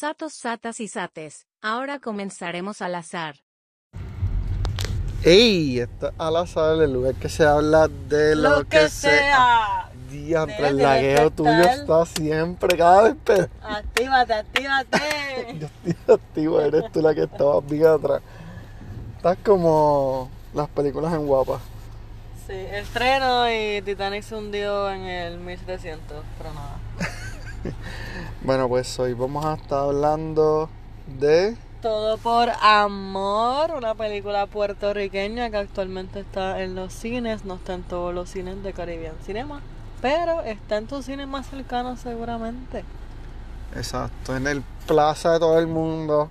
Satos, satas y sates. Ahora comenzaremos al azar. ¡Ey! Esto es al azar, el lugar que se habla de lo, que, sea. Diantre, Mira, el lagueo que tuyo está siempre, cada vez peor. Actívate, actívate. Yo estoy activo, eres tú la que estabas bien atrás. Estás como las películas en guapa. Sí, estreno y Titanic se hundió en el 1700, pero nada. Bueno, pues hoy vamos a estar hablando de... Todo por amor, una película puertorriqueña que actualmente está en los cines, no está en todos los cines de Caribbean Cinema, pero está en tus cines más cercanos seguramente. Exacto, en el Plaza de todo el mundo.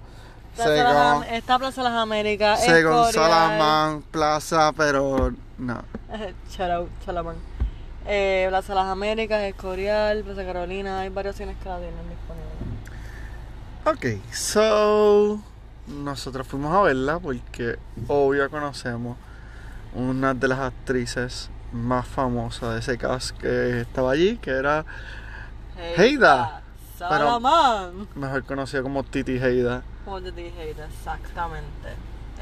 Plaza de las está Plaza de las Américas, según. Salamán Plaza, pero no. Out, Salamán. Eh, Plaza las Américas, Escorial, Plaza Carolina, hay varios cines que la tienen disponibles. Ok, so nosotros fuimos a verla porque obvio conocemos una de las actrices más famosas de ese cast que estaba allí, que era Heida. Salamán. mejor conocida como Titi Heida. Como dije, Heida, exactamente.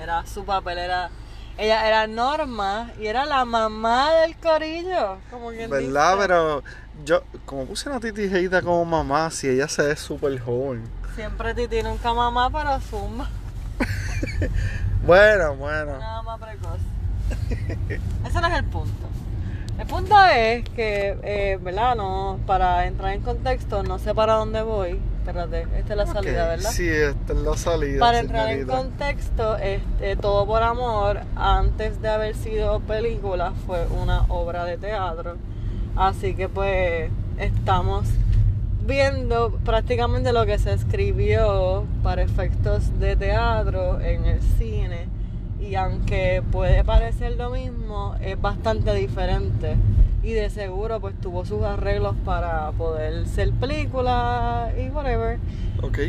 Era su papel, era. Ella era Norma y era la mamá del corillo. Como quien ¿Verdad? dice. Pero yo, como puse a Titi Heida como mamá, si ella se ve súper joven. Siempre Titi nunca mamá, pero zumba. Bueno, bueno. Nada más precoz. Ese no es el punto. El punto es que, eh, ¿verdad? No, para entrar en contexto, no sé para dónde voy. Espérate, esta es la salida, ¿verdad? Sí, esta es la salida. Para entrar en contexto, este, Todo por Amor, antes de haber sido película, fue una obra de teatro. Así que pues estamos viendo prácticamente lo que se escribió para efectos de teatro en el cine. Y aunque puede parecer lo mismo, es bastante diferente. Y de seguro pues tuvo sus arreglos para poder ser película y whatever. Ok,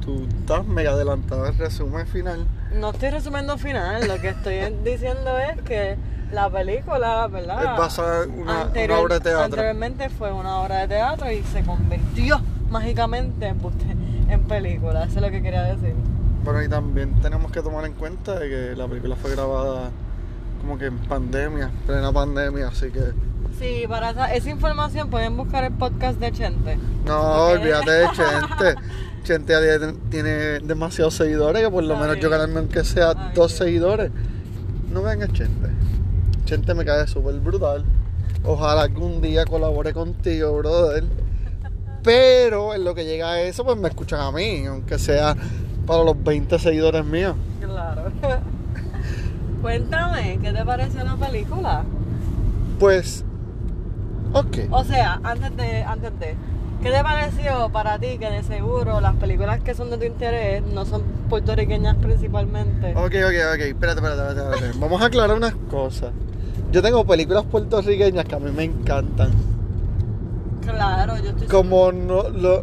tú estás mega adelantado el resumen final. No estoy resumiendo final, lo que estoy diciendo es que la película, ¿verdad? Es basada en una, una obra de teatro. Anteriormente fue una obra de teatro y se convirtió mágicamente en, en película, eso es lo que quería decir. Bueno, y también tenemos que tomar en cuenta de que la película fue grabada como que en pandemia, plena pandemia, así que... Sí, para esa, esa información pueden buscar el podcast de Chente. No, olvídate de Chente. Chente tiene, demasiados seguidores que por lo Está menos yo ganarme aunque sea Ay, dos seguidores. No venga Chente. Chente me cae súper brutal. Ojalá algún día colabore contigo, brother. Pero en lo que llega a eso, pues me escuchan a mí, aunque sea para los 20 seguidores míos. Claro. Cuéntame, ¿qué te pareció la película? Pues, ok. O sea, antes de, antes de, ¿qué te pareció para ti que de seguro las películas que son de tu interés no son puertorriqueñas principalmente? Ok, ok, ok. Espérate, espérate, espérate, espérate. Vamos a aclarar unas cosas. Yo tengo películas puertorriqueñas que a mí me encantan. Claro, yo estoy Como no, lo,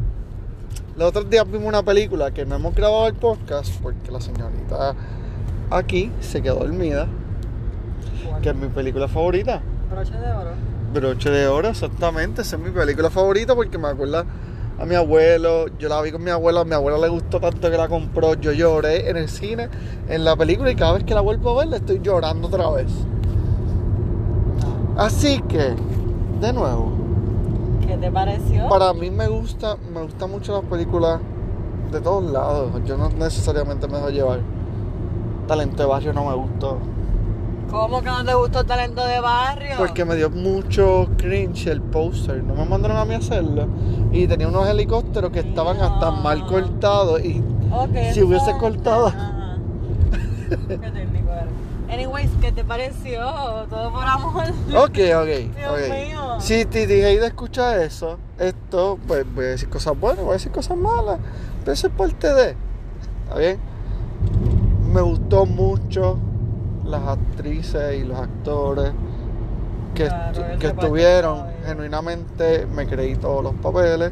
los otros días vimos una película que no hemos grabado el podcast porque la señorita aquí se quedó dormida, que es mi película favorita. broche de oro. Broche de oro, exactamente. Esa es mi película favorita porque me acuerda a mi abuelo. Yo la vi con mi abuela. A mi abuela le gustó tanto que la compró. Yo lloré en el cine, en la película, y cada vez que la vuelvo a ver, le estoy llorando otra vez. Así que, de nuevo, ¿Qué te pareció? para mí me gusta, me gusta mucho las películas de todos lados. Yo no necesariamente me dejo llevar. Talento de barrio no me gustó. ¿Cómo que no te gustó el talento de barrio? Porque me dio mucho cringe el póster. No me mandaron a mí a hacerlo. Y tenía unos helicópteros que estaban hasta mal cortados. Y si hubiese cortado. Ajá. Qué técnico eres. Anyways, ¿qué te pareció? Todo por amor. Ok, ok. Dios mío. Si Titi Heida escucha eso, esto, pues voy a decir cosas buenas, voy a decir cosas malas. Pero eso es parte de. ¿Está bien? Me gustó mucho las actrices y los actores que, Claro, estu- que estuvieron. Genuinamente me creí todos los papeles.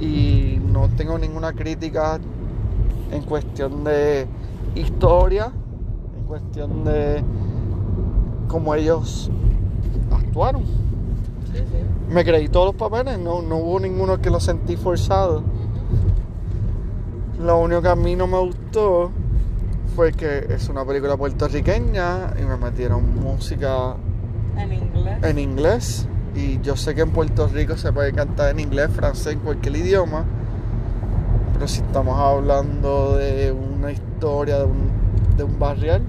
Y no tengo ninguna crítica en cuestión de historia, en cuestión de cómo ellos actuaron. Sí, sí. Me creí todos los papeles, no, no hubo ninguno que lo sentí forzado. Lo único que a mí no me gustó fue que es una película puertorriqueña y me metieron música En inglés. en inglés. Y yo sé que en Puerto Rico se puede cantar en inglés, francés, en cualquier idioma. Pero si estamos hablando de una historia de un, de un barrial,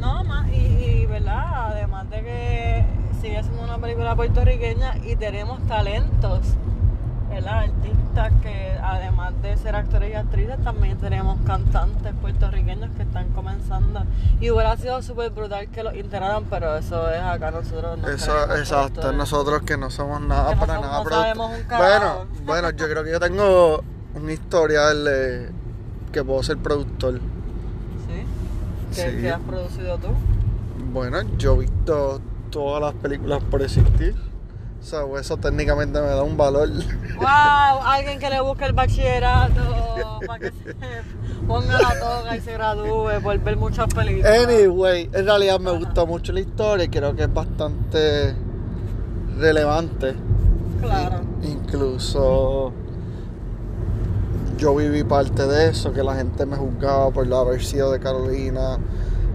No, más, y, y, verdad, además de que sigue siendo una película puertorriqueña y tenemos talentos, ¿verdad? Artistas que además de ser actores y actrices también tenemos cantantes puertorriqueños que están comenzando. Y hubiera sido súper brutal que los integraran, pero eso es acá nosotros. no eso, exacto, nosotros que no somos nada no para somos- nada no un. Bueno, bueno, yo creo que yo tengo un historial de que puedo ser productor. ¿Sí? ¿Qué, Sí. qué has producido tú? Bueno, yo he visto todas las películas por existir. O sea, eso técnicamente me da un valor. ¡Wow! Alguien que le busque el bachillerato para que se ponga la toga y se gradúe por ver muchas películas. Anyway, en realidad me gustó mucho la historia y creo que es bastante relevante. Claro. Incluso yo viví parte de eso, que la gente me juzgaba por haber sido de Carolina.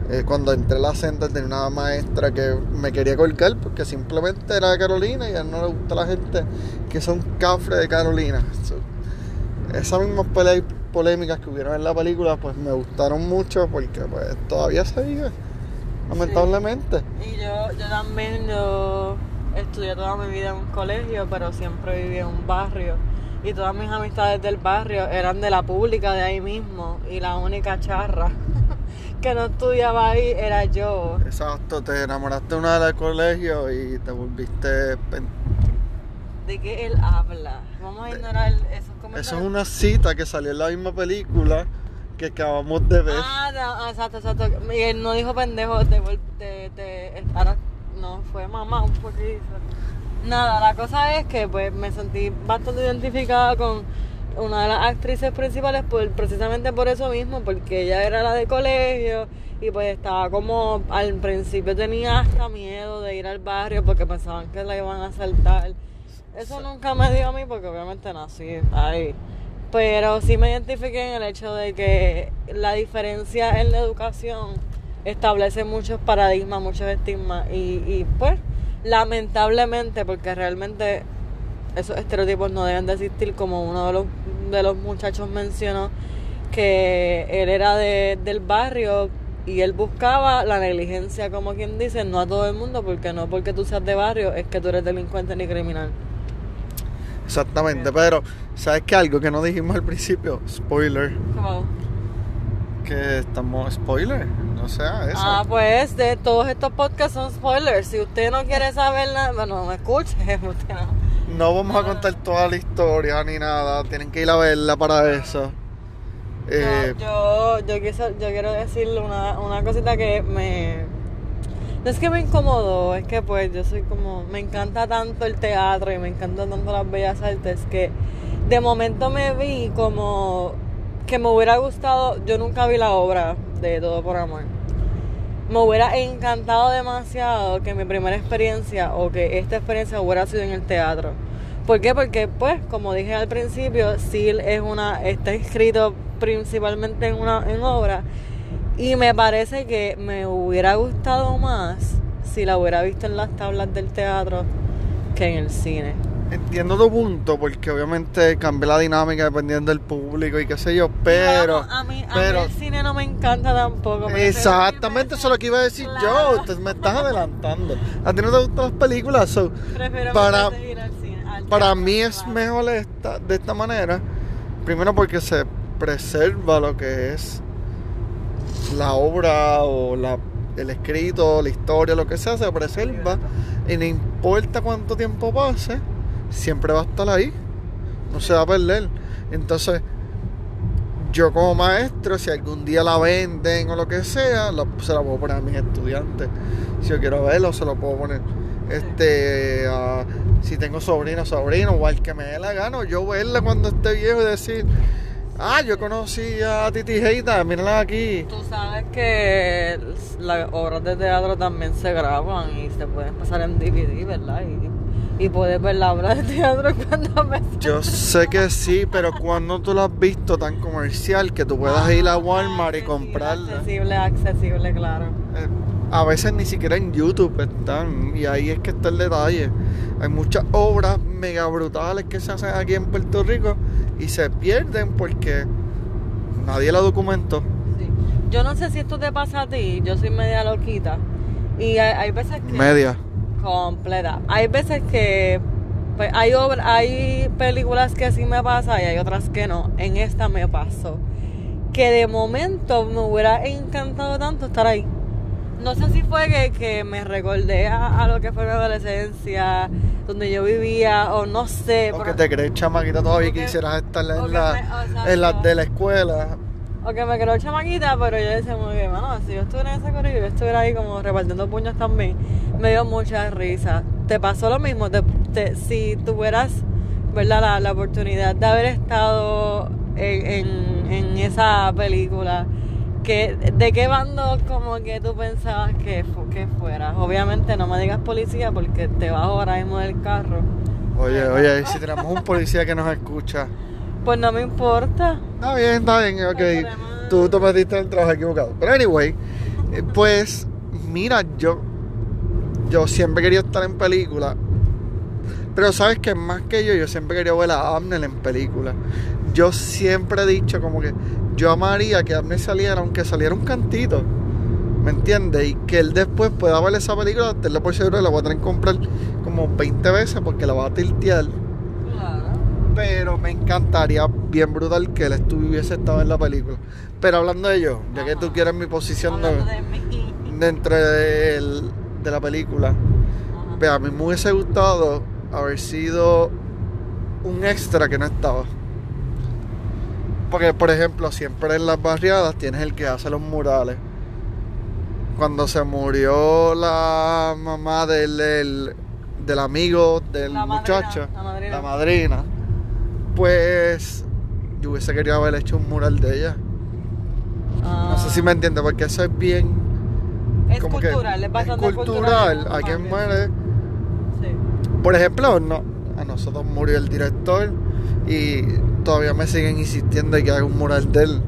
Eh, cuando entré a la Center tenía una maestra que me quería colgar porque simplemente era de Carolina y a él no le gusta la gente que son cafres de Carolina. Esas mismas polémicas que hubieron en la película pues me gustaron mucho porque pues todavía se vive, lamentablemente. Y yo, yo también, yo estudié toda mi vida en un colegio, pero siempre viví en un barrio. Y todas mis amistades del barrio eran de la pública de ahí mismo. Y la única charra que no estudiaba ahí era yo. Exacto, te enamoraste de una del colegio y te volviste pen- ¿De qué él habla? Vamos a ignorar esos comentarios. Eso es una cita que salió en la misma película que acabamos de ver. Ah, no, exacto, exacto. Y él no dijo pendejo de, vol- de, de estar. No, fue mamá un poquito. Nada, la cosa es que pues me sentí bastante identificada con una de las actrices principales por, precisamente por eso mismo, porque ella era la de colegio y pues estaba como al principio tenía hasta miedo de ir al barrio porque pensaban que la iban a asaltar. Eso nunca me dio a mí porque obviamente nací ahí. Pero sí me identifiqué en el hecho de que la diferencia en la educación establece muchos paradigmas, muchos estigmas y, y pues lamentablemente porque realmente esos estereotipos no deben de existir como uno de los, de los muchachos mencionó que él era de, del barrio y él buscaba la negligencia como quien dice, no a todo el mundo porque no porque tú seas de barrio es que tú eres delincuente ni criminal. Exactamente, pero ¿sabes qué? Algo que no dijimos al principio, spoiler, Como- que estamos spoiler, no sea eso. Ah, pues de todos estos podcasts son spoilers. Si usted no quiere saber nada, bueno, escuche. Usted no. No vamos a contar toda la historia ni nada, tienen que ir a verla para eso. Eh, yo, yo, quise- yo quiero decirle una, una cosita que me... No es que me incomodó, es que pues yo soy como... Me encanta tanto el teatro y me encantan tanto las bellas artes que de momento me vi como que me hubiera gustado... Yo nunca vi la obra de Todo por Amor. Me hubiera encantado demasiado que mi primera experiencia o que esta experiencia hubiera sido en el teatro. ¿Por qué? Porque, pues, como dije al principio, Seal es una, está escrito principalmente en una en obra y me parece que me hubiera gustado más si la hubiera visto en las tablas del teatro que en el cine. Entiendo tu punto, porque obviamente cambia la dinámica dependiendo del público y qué sé yo, pero... A mí, a mí pero el cine no me encanta tampoco. Exactamente, eso es lo que iba a decir yo. Usted me estás adelantando. A ti no te gustan las películas, so, Prefiero para- ir al cine, al para teatro, mí es claro. mejor esta, de esta manera. Primero porque se preserva lo que es la obra o la, el escrito, la historia, lo que sea, se preserva. Y no importa cuánto tiempo pase, siempre va a estar ahí. No se va a perder. Entonces, yo como maestro, si algún día la venden o lo que sea, se la puedo poner a mis estudiantes. Si yo quiero verlo, se lo puedo poner. Este, a- si tengo sobrinos, sobrinos, o que me dé la gana, yo verla cuando esté viejo y decir, ah, yo conocí a Titi Heita, mírala aquí. Tú sabes que las obras de teatro también se graban y se pueden pasar en DVD, ¿verdad? Y puedes ver la obra de teatro cuando me Yo sé que sí, pero cuando tú lo has visto tan comercial que tú puedas ir a Walmart y comprarla. Accesible, accesible, claro. Eh, a veces ni siquiera en YouTube están y ahí es que está el detalle. Hay muchas obras mega brutales que se hacen aquí en Puerto Rico y se pierden porque nadie la documentó. Sí. Yo no sé si esto te pasa a ti, yo soy media loquita. Y hay, hay veces que. Media. Completa. Hay veces que. Pues, hay, obra- hay películas que sí me pasa y hay otras que no. En esta me pasó. Que de momento me hubiera encantado tanto estar ahí. No sé si fue que, que me recordé a, a lo que fue mi adolescencia, donde yo vivía, o no sé. O que pero- te crees chamaquita todavía que- quisieras estar en la, me- en las de la escuela. O que me quedó chamaquita, pero yo decía muy bien, mano, si yo estuviera en ese corillo, yo estuviera ahí como repartiendo puños también, me dio mucha risa. ¿Te pasó lo mismo? Te- te- si tuvieras, ¿verdad? La, la oportunidad de haber estado en, en, en esa película, que, ¿de qué bando como que tú pensabas que, que fueras? Obviamente no me digas policía porque te bajo ahora mismo del carro. Oye, oye, si tenemos un policía que nos escucha. Pues no me importa. Está bien, está bien, ok. Tú te metiste en el trabajo equivocado. Pero anyway, eh, pues mira, yo yo siempre quería estar en película. Pero sabes que más que yo, yo siempre quería ver a Abner en película. Yo siempre he dicho como que yo amaría que Abner saliera, aunque saliera un cantito. ¿Me entiendes? Y que él después pueda ver esa película, tenerla por seguro, la voy a tener que comprar como 20 veces porque la va a tiltear. Pero me encantaría, bien brutal, que él estuviese estado en la película. Pero hablando de ello, ya que tú quieres mi posición de- de dentro de la película, Ajá. ve, a mí me hubiese gustado haber sido un extra que no estaba. Porque, por ejemplo, siempre en las barriadas tienes el que hace los murales. Cuando se murió la mamá del, del, del amigo del La madrina, muchacho, la madrina. la madrina, pues yo hubiese querido haber hecho un mural de ella. No sé si me entiende, porque eso es bien. Ah. Es como que cultural, es bastante cultural. cultural. A quien Más muere. bien. Por ejemplo, no, a nosotros murió el director y todavía me siguen insistiendo en que haga un mural de él.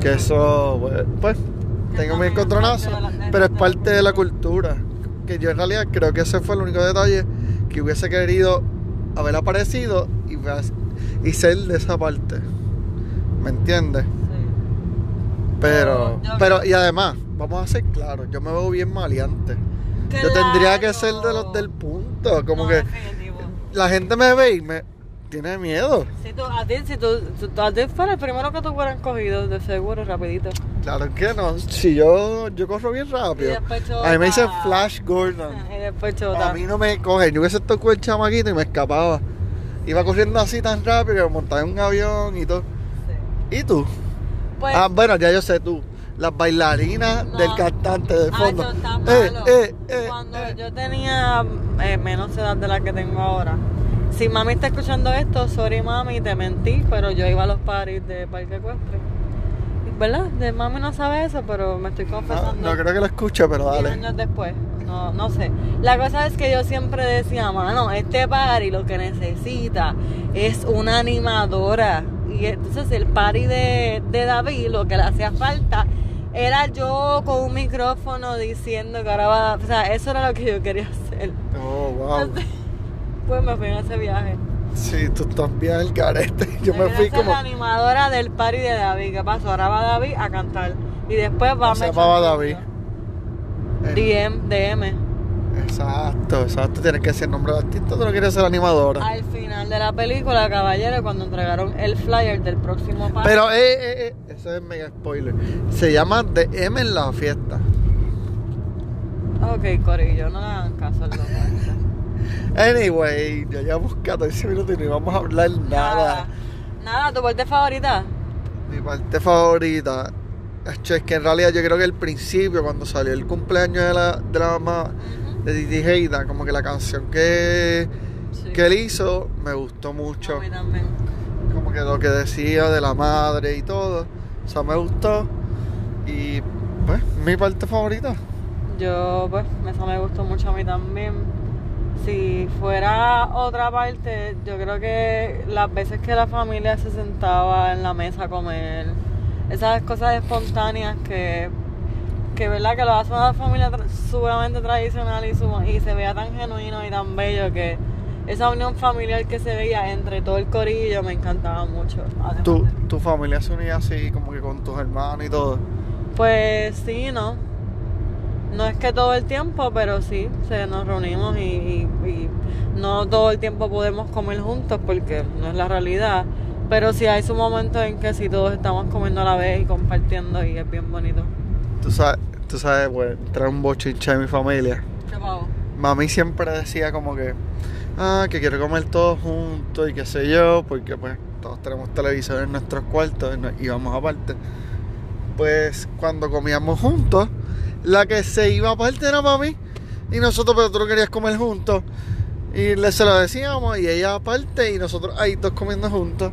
Que eso, pues, pues, tengo mi encontronazo, pero es parte de la cultura. Que yo en realidad creo que ese fue el único detalle que hubiese querido haber aparecido y, y ser de esa parte. ¿Me entiendes? Sí. Pero, pero, y además, vamos a ser claros, yo me veo bien maleante. Yo tendría que ser de los del punto, como No, que definitivo. la gente me ve y me tiene miedo. Si tú, a ti, si tú, si tú- a ti fuera el primero que tú hubieran cogido, de seguro, rapidito. Claro que no. Si yo, yo corro bien Y rápido. después A mí me dicen. Flash Gordon. Y después chota. A mí no me cogen. Yo hubiese estado con el chamaquito y me escapaba. Iba corriendo así tan rápido que me montaba en un avión y todo. Sí. ¿Y tú? Pues, Ah, bueno, ya yo sé tú. Las bailarinas No. del cantante de ah, fondo. eso está Eh, malo. eh, eh, Cuando eh. yo tenía eh, menos edad de la que tengo ahora. Si mami está escuchando esto, sorry mami, te mentí, pero yo iba a los paris de Parque Ecuestre. ¿Verdad? De mami no sabe eso, pero me estoy No, confesando. no creo que lo escuche, pero Diez dale. años después. No, no sé. La cosa es que yo siempre decía, mano, este party lo que necesita es una animadora. Y entonces el party de, de David, lo que le hacía falta era yo con un micrófono diciendo que ahora va. O sea, eso era lo que yo quería hacer. Oh, wow. Pues me fui en ese viaje. Sí, tú estás bien el carete. Yo me fui ser como. la animadora del party de David. ¿Qué pasó? Ahora va David a cantar. Y después va ¿Cómo se llamaba David? El- DM, DM. Exacto, exacto. Tienes que decir el nombre del artista, tú no quieres ser animadora. Al final de la película, caballero, cuando entregaron el flyer del próximo party. Pero, eh, eh, eh, eso es mega spoiler. Se llama The M en la fiesta. Ok, Corillo, no le hagan caso al loco este. Anyway, ya llevamos 14 minutos y no vamos a hablar nada. Nada, tu parte favorita. Mi parte favorita es que en realidad yo creo que el principio, cuando salió el cumpleaños de la, de la mamá de Titi Heida, como que la canción que, Sí. que él hizo me gustó mucho. A mí también. Como que lo que decía de la madre y todo. O sea, me gustó. Y pues, mi parte favorita. Yo, pues, esa me gustó mucho a mí también. Si fuera otra parte, yo creo que las veces que la familia se sentaba en la mesa a comer, esas cosas espontáneas que, que verdad que lo hace una familia tra- sumamente tradicional y, y se vea tan genuino y tan bello que esa unión familiar que se veía entre todo el corillo me encantaba mucho. ¿Tu, tu familia se unía así como que con tus hermanos y todo? Pues sí, ¿no? No es que todo el tiempo, pero sí, se nos reunimos y, y- y no todo el tiempo podemos comer juntos porque no es la realidad. Pero sí hay su momento en que sí todos estamos comiendo a la vez y compartiendo y es bien bonito. Tú sabes, tú sabes, pues, trae un bochinche en mi familia. ¿Qué pavo? Mami siempre decía como que, ah, que quiere comer todos juntos y qué sé yo, porque pues todos tenemos televisor en nuestros cuartos y íbamos aparte. Pues cuando comíamos juntos, la que se iba aparte era mami y nosotros, pero tú querías comer juntos. Y le se lo decíamos y ella aparte y nosotros ahí dos comiendo juntos.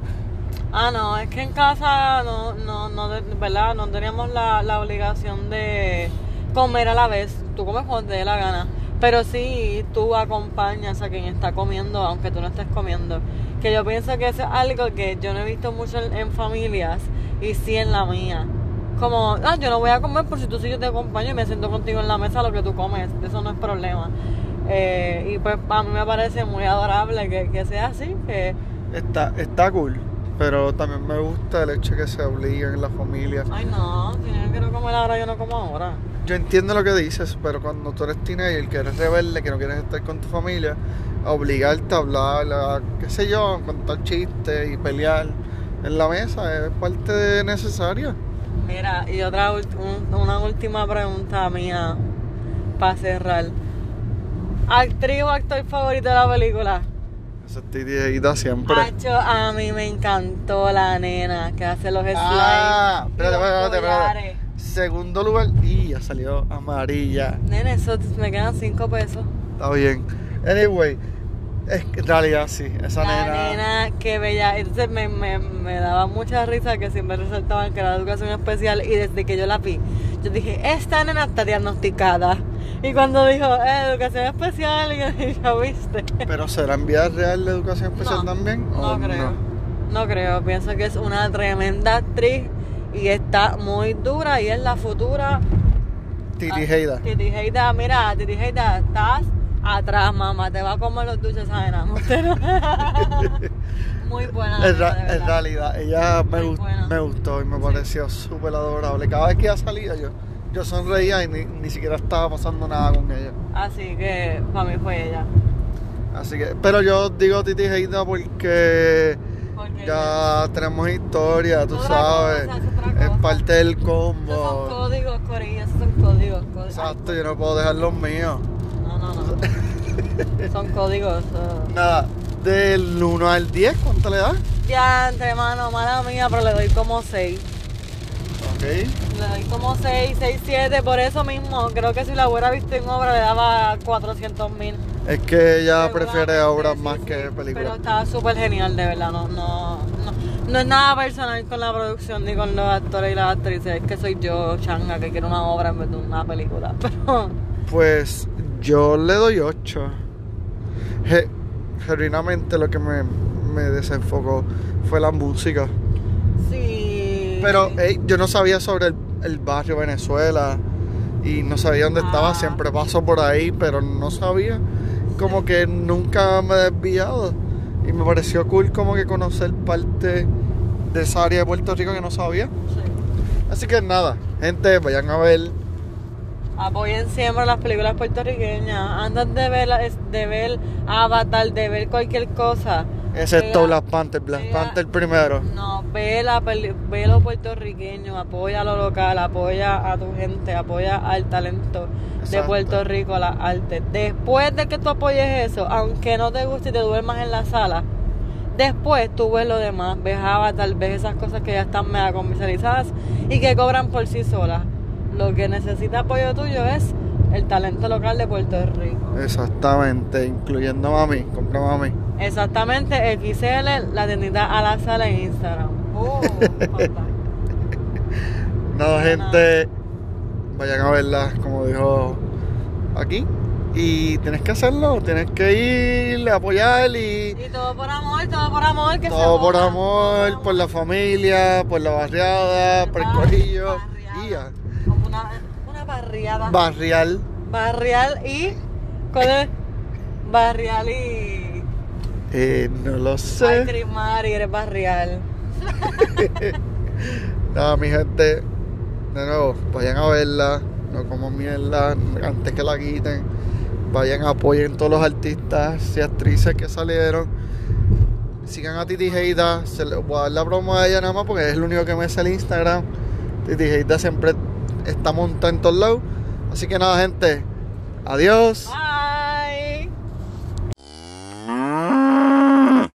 Ah, no, es que en casa no, no, no, ¿verdad? No teníamos la, la obligación de comer a la vez. Tú comes cuando te dé la gana. Pero sí, tú acompañas a quien está comiendo, aunque tú no estés comiendo. Que yo pienso que eso es algo que yo no he visto mucho en familias y sí en la mía. Como, ah, yo no voy a comer por si tú sí yo te acompaño y me siento contigo en la mesa lo que tú comes. Eso no es problema. Eh, y pues a mí me parece muy adorable que, que sea así, que Está, está cool, pero también me gusta el hecho que se obliguen en la familia. Ay, no, si yo quiero comer ahora, yo no como ahora. Yo entiendo lo que dices, pero cuando tú eres teenager, que eres rebelde, que no quieres estar con tu familia, a obligarte a hablar, a, qué sé yo, a contar chistes y pelear en la mesa es parte necesaria. Mira, y otra un- una última pregunta mía para cerrar. ¿Actriz o actor favorito de la película? Eso estoy directa siempre. Hacho, a mí me encantó la nena que hace los slides. Ah, espérate, espérate, espérate. Segundo lugar, y ya salió amarilla. Nene, eso me quedan cinco pesos. Está bien. Anyway, es que en realidad sí, esa la nena. nena, qué bella. Entonces me, me, me daba mucha risa que siempre resaltaban que era educación especial y desde que yo la vi, yo dije, esta nena está diagnosticada. Y cuando dijo, eh, educación especial, y yo dije, ya viste. Pero será en vida real de educación especial No, también? No ¿O creo. No creo. Pienso que es una tremenda actriz y está muy dura y es la futura. Titi Ah, Heida. Titi Heida, mira, Titi Heida, estás atrás, mamá. Te va a comer los dulces no- muy buena. En, realidad, ella me, gust- me gustó y me pareció súper adorable. Cada vez que ella salía, yo, yo sonreía y ni, ni siquiera estaba pasando nada con ella. Así que para mí fue ella. Así que, pero yo digo Titi Heida porque Porque ya tenemos historia, tú sabes. cosa, es parte del Esos son combo. códigos, Corillo, esos son códigos. códigos. Exacto, yo no puedo dejar los míos. No, no, no. son códigos. uh. Nada, del 1 al 10, ¿cuánto le das? Ya, entre mano, mala mía, pero le doy como 6. Ok. Le doy como 6, 6, 7. Por eso mismo, creo que si la hubiera visto en obra le daba 400 mil. Es que ella prefiere obras más que Pero películas. estaba súper genial, de verdad. No, no, no, no es nada personal con la producción ni con los actores y las actrices. Es que soy yo, changa, que quiero una obra en vez de una película. Pero Pues yo le doy 8. Je- genuinamente lo que me, me desenfocó fue la música. sí. Pero yo no sabía sobre el, el barrio Venezuela y no sabía dónde estaba. Ah. Siempre paso por ahí, pero no sabía. Como que nunca me he desviado. Y me pareció cool como que conocer parte de esa área de Puerto Rico que no sabía. Sí. Así que nada, gente, vayan a ver. Apoyen siempre las películas puertorriqueñas. Antes de ver, de ver Avatar, de ver cualquier cosa. Excepto Black Panther, Black vea- Panther primero. No, ve, la peli- ve lo puertorriqueño, apoya lo local, apoya a tu gente, apoya al talento de. Puerto Rico, a las artes. Después de que tú apoyes eso, aunque no te guste y te duermas en la sala, después tú ves lo demás, ves Avatar, ves esas cosas que ya están mega comercializadas y que cobran por sí solas. Lo que necesita apoyo tuyo es el talento local de Puerto Rico. Exactamente, incluyendo mami, compra mami. Exactamente, XL, la tiendita a la sala en Instagram. Oh. Nada, Nada. gente, vayan a verla, como dijo aquí. Y tienes que hacerlo, tienes que ir, apoyar y Y todo por amor, todo por amor. Que se todo por amor, por la familia, por la barriada, por el Barri- corillo. barriada. Y ya. Una, una barriada. Barrial. Barrial y. ¿Cuál es? Barrial y. Eh, no lo Ay, sé. Crismari, eres barrial. Nada, mi gente, de nuevo, vayan a verla, no como mierda antes que la quiten. Vayan, apoyen todos los artistas y actrices que salieron. Sigan a Titi Heida, se les voy a dar la promo a ella nada más porque es el único que me hace el Instagram. Titi Heida siempre está montada en todos lados. Así que nada, gente, adiós.